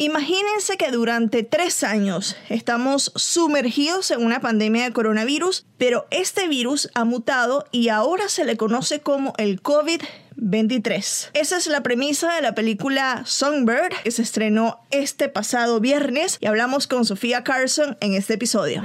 Imagínense que durante tres años estamos sumergidos en una pandemia de coronavirus, pero este virus ha mutado y ahora se le conoce como el COVID-23. Esa es la premisa de la película Songbird, que se estrenó este pasado viernes y hablamos con Sofía Carson en este episodio.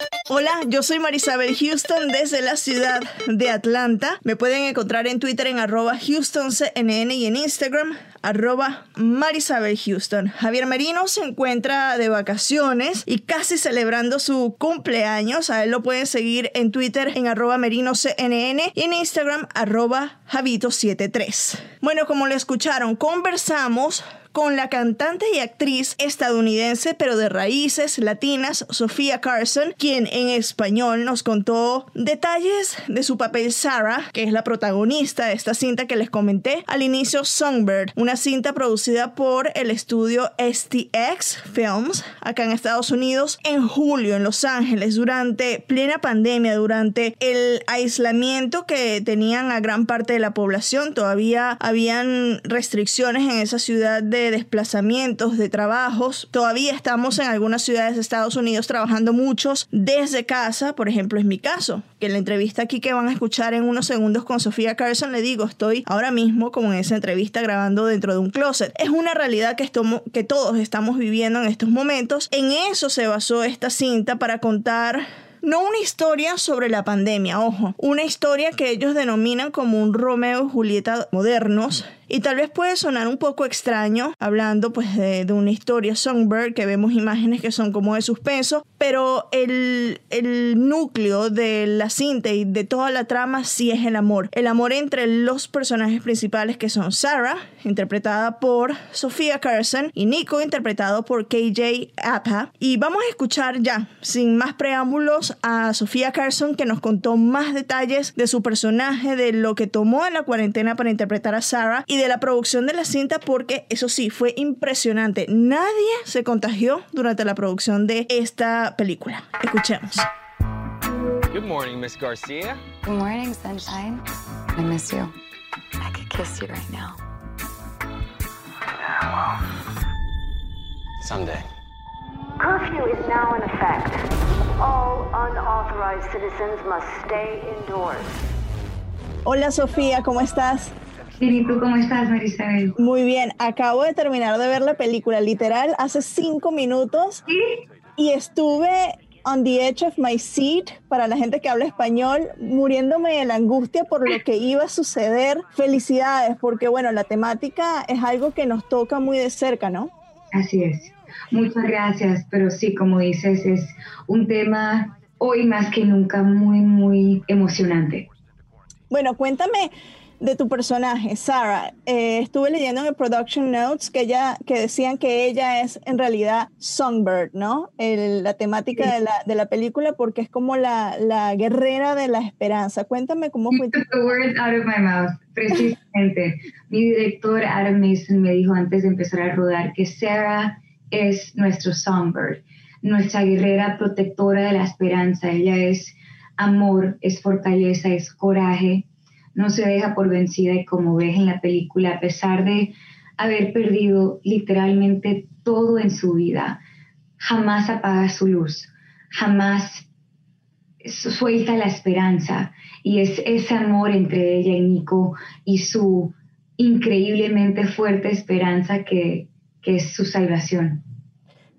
Hola, yo soy Marisabel Houston desde la ciudad de Atlanta. Me pueden encontrar en Twitter en arroba HoustonCNN y en Instagram arroba Marisabel Houston. Javier Merino se encuentra de vacaciones y casi celebrando su cumpleaños. A él lo pueden seguir en Twitter en arroba MerinoCNN y en Instagram arroba Javito73. Bueno, como lo escucharon, conversamos con la cantante y actriz estadounidense pero de raíces latinas Sofía Carson, quien en español nos contó detalles de su papel Sarah, que es la protagonista de esta cinta que les comenté al inicio Songbird, una cinta producida por el estudio STX Films acá en Estados Unidos en julio en Los Ángeles durante plena pandemia, durante el aislamiento que tenían a gran parte de la población, todavía habían restricciones en esa ciudad de desplazamientos, de trabajos. Todavía estamos en algunas ciudades de Estados Unidos trabajando muchos desde casa, por ejemplo es mi caso, que en la entrevista aquí que van a escuchar en unos segundos con Sofía Carson le digo, estoy ahora mismo como en esa entrevista grabando dentro de un closet. Es una realidad que, que todos estamos viviendo en estos momentos. En eso se basó esta cinta para contar no una historia sobre la pandemia, ojo, una historia que ellos denominan como un Romeo y Julieta modernos y tal vez puede sonar un poco extraño hablando pues de, una historia Songbird que vemos imágenes que son como de suspenso, pero el, el núcleo de la cinta y de toda la trama sí es el amor. El amor entre los personajes principales que son Sarah, interpretada por Sofía Carson, y Nico, interpretado por KJ Apa. Y vamos a escuchar ya, sin más preámbulos, a Sofía Carson que nos contó más detalles de su personaje, de lo que tomó en la cuarentena para interpretar a Sarah y de la producción de la cinta porque eso sí, fue impresionante. Nadie se contagió durante la producción de esta película. Escuchemos. Good morning, Miss Garcia. Good morning, sunshine. I miss you. I could kiss you right now. Yeah, well, someday. Curfew is now in effect. All unauthorized citizens must stay indoors. Hola Sofía, ¿cómo estás? ¿Y tú cómo estás, Marisabel? Muy bien, acabo de terminar de ver la película, literal, hace cinco minutos. ¿Sí? Y estuve on the edge of my seat, para la gente que habla español, muriéndome de la angustia por lo que iba a suceder. Felicidades, porque bueno, la temática es algo que nos toca muy de cerca, ¿no? Así es. Muchas gracias, pero sí, como dices, es un tema hoy más que nunca muy, muy emocionante. Bueno, cuéntame de tu personaje, Sarah. Eh, estuve leyendo en el production notes que ella que decían que ella es en realidad Songbird, ¿no? la temática de, la, de, la, película porque es como la, la, guerrera de la esperanza. Cuéntame cómo fue. You the words out of my mouth. Precisamente. Mi director Adam Mason me dijo antes de empezar a rodar que Sarah es nuestro Songbird, nuestra guerrera protectora de la esperanza. Ella es amor, es fortaleza, es coraje no se deja por vencida y como ves en la película, a pesar de haber perdido literalmente todo en su vida, jamás apaga su luz, jamás suelta la esperanza y es ese amor entre ella y Nico y su increíblemente fuerte esperanza que, que es su salvación.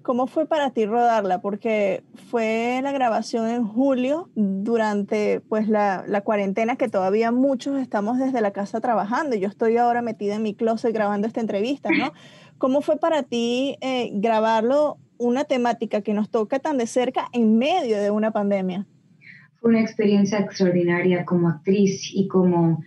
¿Cómo fue para ti rodarla? Porque fue la grabación en julio durante pues la, la, cuarentena que todavía muchos estamos desde la casa trabajando. Yo estoy ahora metida en mi closet grabando esta entrevista, ¿no? ¿Cómo fue para ti eh, grabarlo una temática que nos toca tan de cerca en medio de una pandemia? Fue una experiencia extraordinaria como actriz y como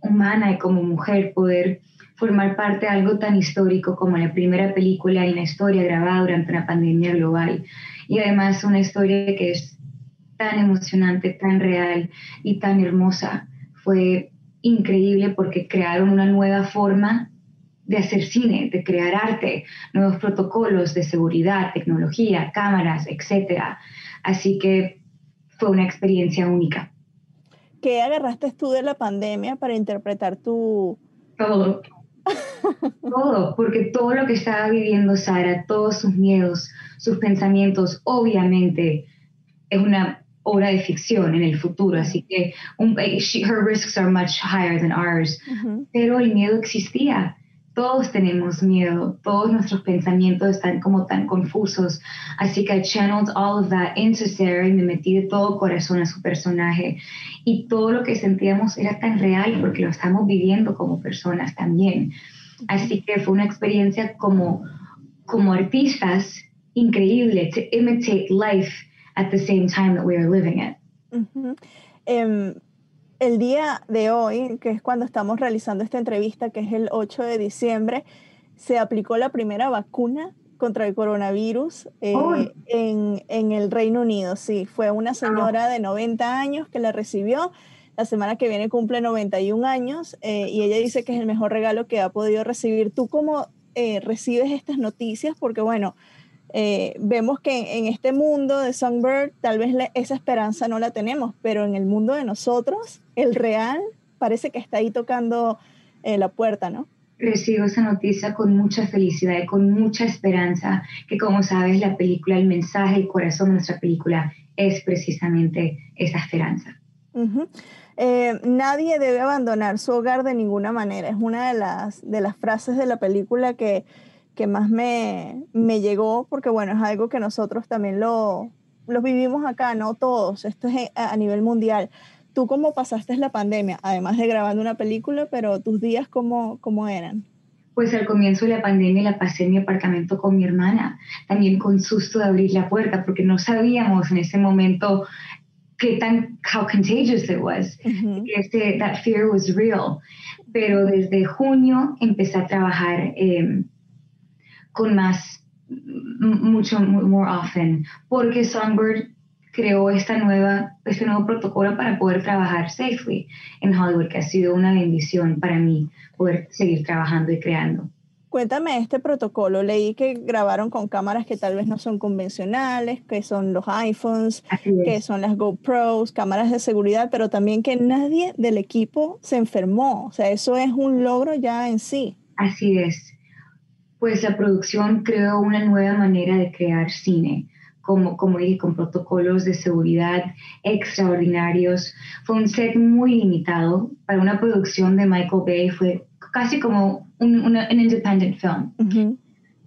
humana y como mujer poder formar parte de algo tan histórico como la primera película y la historia grabada durante una pandemia global. Y además una historia que es tan emocionante, tan real y tan hermosa. Fue increíble porque crearon una nueva forma de hacer cine, de crear arte, nuevos protocolos de seguridad, tecnología, cámaras, etc. Así que fue una experiencia única. ¿Qué agarraste tú de la pandemia para interpretar tu... Todo, todo, porque todo lo que estaba viviendo Sara, todos sus miedos, sus pensamientos, obviamente es una obra de ficción en el futuro, así que un, eh, her risks are much higher than ours, pero el miedo existía. Todos tenemos miedo, todos nuestros pensamientos están como tan confusos, así que I channeled all of that into Sarah y me metí de todo corazón a su personaje y todo lo que sentíamos era tan real porque lo estamos viviendo como personas también. Así que fue una experiencia como, como artistas increíble, to imitate life at the same time that we are living it. Em, el día de hoy, que es cuando estamos realizando esta entrevista, que es el 8 de diciembre, se aplicó la primera vacuna contra el coronavirus eh, en, en, el Reino Unido. Sí, fue una señora de 90 años que la recibió. La semana que viene cumple 91 años eh, y ella dice que es el mejor regalo que ha podido recibir. ¿Tú cómo eh, recibes estas noticias? Porque bueno, vemos que en este mundo de Songbird tal vez esa esperanza no la tenemos, pero en el mundo de nosotros, el real parece que está ahí tocando la puerta, ¿no? recibo esa noticia con mucha felicidad y con mucha esperanza, que como sabes, la película, el mensaje, el corazón de nuestra película es precisamente esa esperanza. Eh, nadie debe abandonar su hogar de ninguna manera. Es una de las, de las frases de la película que, que más me, me llegó, porque bueno, es algo que nosotros también lo, lo vivimos acá, no todos, esto es a nivel mundial. ¿Tú cómo pasaste la pandemia? Además de grabando una película, pero tus días cómo, cómo eran? Pues al comienzo de la pandemia la pasé en mi apartamento con mi hermana, también con susto de abrir la puerta, porque no sabíamos en ese momento tan, how contagious it was, que that fear was real. Pero desde junio empecé a trabajar em, con más, mucho, more often, porque Songbird creó esta nueva, este nuevo protocolo para poder trabajar safely en Hollywood, que ha sido una bendición para mí poder seguir trabajando y creando. Cuéntame este protocolo. Leí que grabaron con cámaras que tal vez no son convencionales, que son los iPhones, que son las GoPros, cámaras de seguridad, pero también que nadie del equipo se enfermó. O sea, eso es un logro ya en sí. Así es. Pues la producción creó una nueva manera de crear cine como, como dije, con protocolos de seguridad extraordinarios. Fue un set muy limitado para una producción de Michael Bay, fue casi como un, un independent film.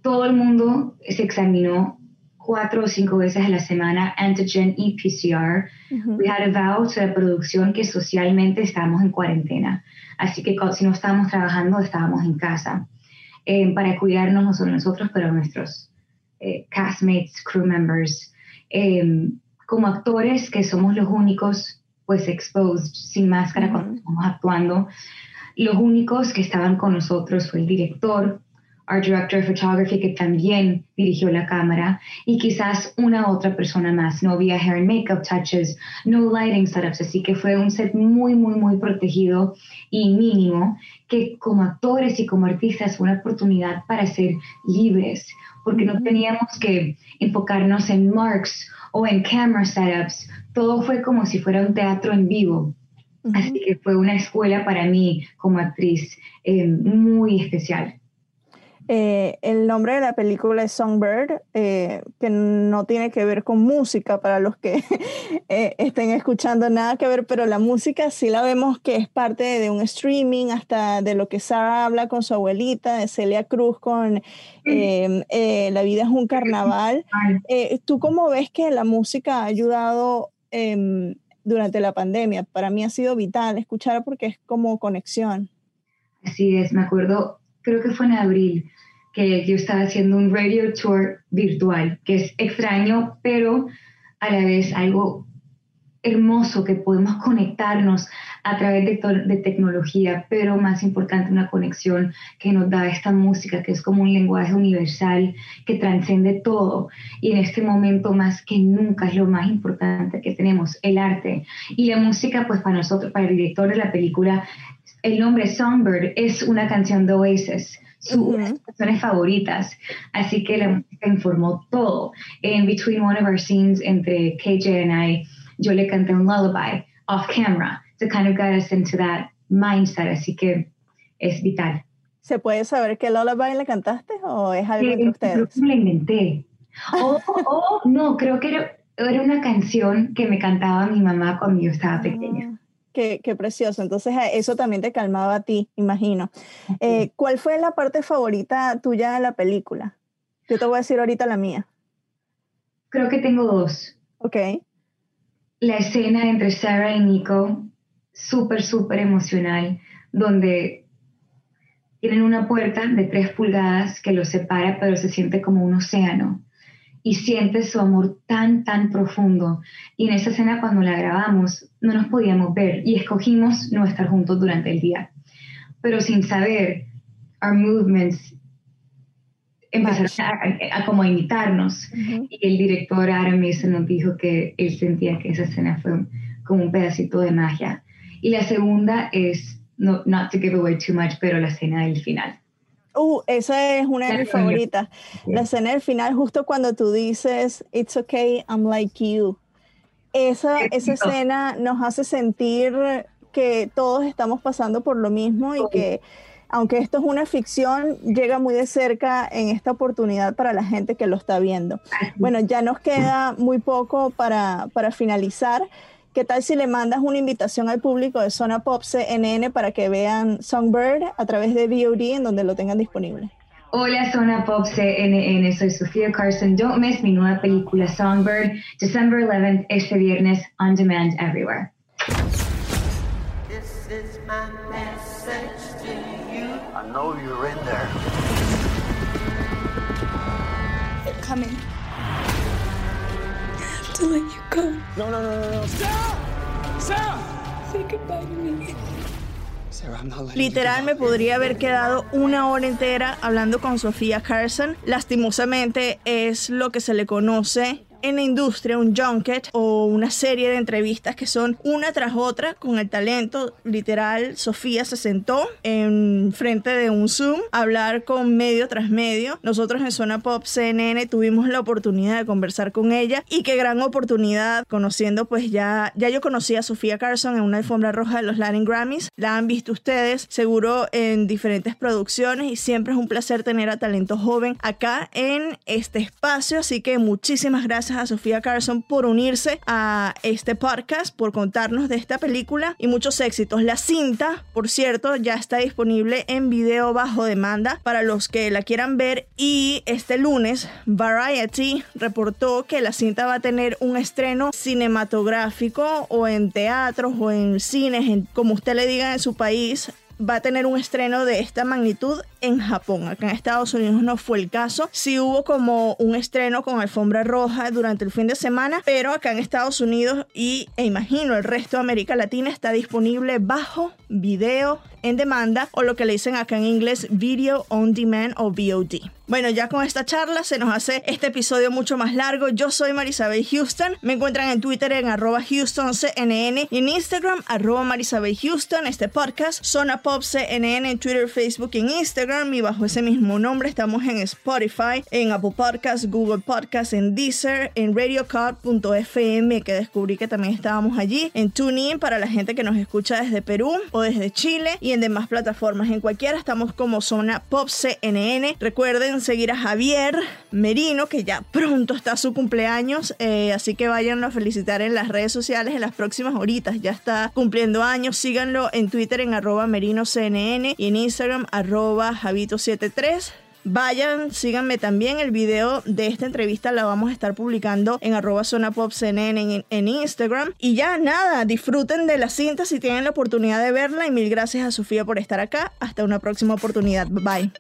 Todo el mundo se examinó cuatro o cinco veces a la semana, antigen y PCR. We had a vow to la producción que socialmente estábamos en cuarentena. Así que si no estábamos trabajando, estábamos en casa. Eh, para cuidarnos no solo nosotros, pero nuestros eh, castmates, crew members, em, como actores que somos los únicos pues exposed, sin máscara cuando estamos actuando. Los únicos que estaban con nosotros fue el director, our director of photography, que también dirigió la cámara, y quizás una otra persona más. No había hair and makeup touches, no lighting setups, así que fue un set muy, muy, muy protegido y mínimo, que como actores y como artistas fue una oportunidad para ser libres, porque no teníamos que enfocarnos en marks o en camera setups. Todo fue como si fuera un teatro en vivo. Así que fue una escuela para mí como actriz eh, muy especial. Eh, el nombre de la película es Songbird, eh, que no tiene que ver con música para los que eh, estén escuchando, nada que ver, pero la música sí la vemos que es parte de un streaming, hasta de lo que Sara habla con su abuelita, de Celia Cruz con em, La vida es un carnaval. ¿Tú cómo ves que la música ha ayudado em, durante la pandemia? Para mí ha sido vital escuchar porque es como conexión. Así es, me acuerdo, creo que fue en abril que yo estaba haciendo un radio tour virtual, que es extraño, pero a la vez algo hermoso que podemos conectarnos a través de, de, tecnología, pero más importante una conexión que nos da esta música, que es como un lenguaje universal que transcende todo. Y en este momento más que nunca es lo más importante que tenemos, el arte. Y la música, pues para nosotros, para el director de la película, el nombre Songbird es una canción de Oasis sus canciones favoritas. Así que la música informó todo. En between one of our scenes entre KJ and I, yo le canté un lullaby off camera to kind of get us into that mindset. Así que es vital. ¿Se puede saber qué lullaby le cantaste o es algo entre ustedes? Creo me inventé. O, oh, no, creo que era, era, una canción que me cantaba mi mamá cuando yo estaba pequeña. Ah. Qué, precioso. Entonces, eh, eso también te calmaba a ti, imagino. Eh, ¿Cuál fue la parte favorita tuya de la película? Yo te voy a decir ahorita la mía. Creo que tengo dos. Ok. La escena entre Sarah y Nico, súper, súper emocional, donde tienen una puerta de tres pulgadas que los separa, pero se siente como un océano y sientes su amor tan, tan profundo. Y en esa escena cuando la grabamos no nos podíamos ver y escogimos no estar juntos durante el día. Pero sin saber, our movements empezaron a, como imitarnos. Y el director Adam Mason nos dijo que él sentía que esa escena fue como un pedacito de magia. Y la segunda es, no, not to give away too much, pero la escena del final. Uh, esa es una de mis favoritas. La escena del final, justo cuando tú dices, It's okay, I'm like you. Esa, esa escena nos hace sentir que todos estamos pasando por lo mismo y que aunque esto es una ficción, llega muy de cerca en esta oportunidad para la gente que lo está viendo. Bueno, ya nos queda muy poco para, para finalizar. ¿Qué tal si le mandas una invitación al público de Zona Pop CNN para que vean Songbird a través de VOD en donde lo tengan disponible? Hola Zona Pop CNN, soy Sofía Carson. Don't miss mi nueva película Songbird, December 11th, este viernes, on demand everywhere. This is my know you're in there. They're coming. to let you go. No, no, no, no, no. Sarah! Sarah! Say goodbye to me. Literal me podría haber quedado una hora entera hablando con Sofía Carson. Lastimosamente es lo que se le conoce en la industria un junket o una serie de entrevistas que son una tras otra con el talento. Literal, Sofía se sentó en frente de un Zoom a hablar con medio tras medio. Nosotros en Zona Pop CNN tuvimos la oportunidad de conversar con ella y qué gran oportunidad conociendo pues ya, ya yo conocí a Sofía Carson en una alfombra roja de los Latin Grammys. La han visto ustedes seguro en diferentes producciones y siempre es un placer tener a talento joven acá en este espacio. Así que muchísimas a Sofía Carson por unirse a este podcast, por contarnos de esta película y muchos éxitos. La cinta, por cierto, ya está disponible en video bajo demanda para los que la quieran ver y este lunes Variety reportó que la cinta va a tener un estreno cinematográfico o en teatros o en cines, en, como usted le diga en su país, va a tener un estreno de esta magnitud en Japón. Acá en Estados Unidos no fue el caso. Sí hubo como un estreno con alfombra roja durante el fin de semana, pero acá en Estados Unidos y e imagino el resto de América Latina está disponible bajo video en demanda o lo que le dicen acá en inglés Video on Demand o VOD. Bueno, ya con esta charla se nos hace este episodio mucho más largo. Yo soy Marisabel Houston. Me encuentran en Twitter en arroba HoustonCNN y en Instagram arroba Marisabel Houston. Este podcast Zona Pop CNN en Twitter, Facebook y en Instagram Instagram y bajo ese mismo nombre estamos en Spotify, en Apple Podcasts, Google Podcasts, en Deezer, en RadioCard.fm que descubrí que también estábamos allí, en TuneIn para la gente que nos escucha desde Perú o desde Chile y en demás plataformas. En cualquiera estamos como Zona Pop CNN. Recuerden seguir a Javier Merino que ya pronto está su cumpleaños, eh, así que vayan a felicitar en las redes sociales en las próximas horitas. Ya está cumpliendo años. Síganlo en Twitter en arroba merinoCNN y en Instagram javito73. Vayan, síganme también. El video de esta entrevista la vamos a estar publicando en arroba zona pop en, Instagram. Y ya nada, disfruten de la cinta si tienen la oportunidad de verla. Y mil gracias a Sofía por estar acá. Hasta una próxima oportunidad. Bye.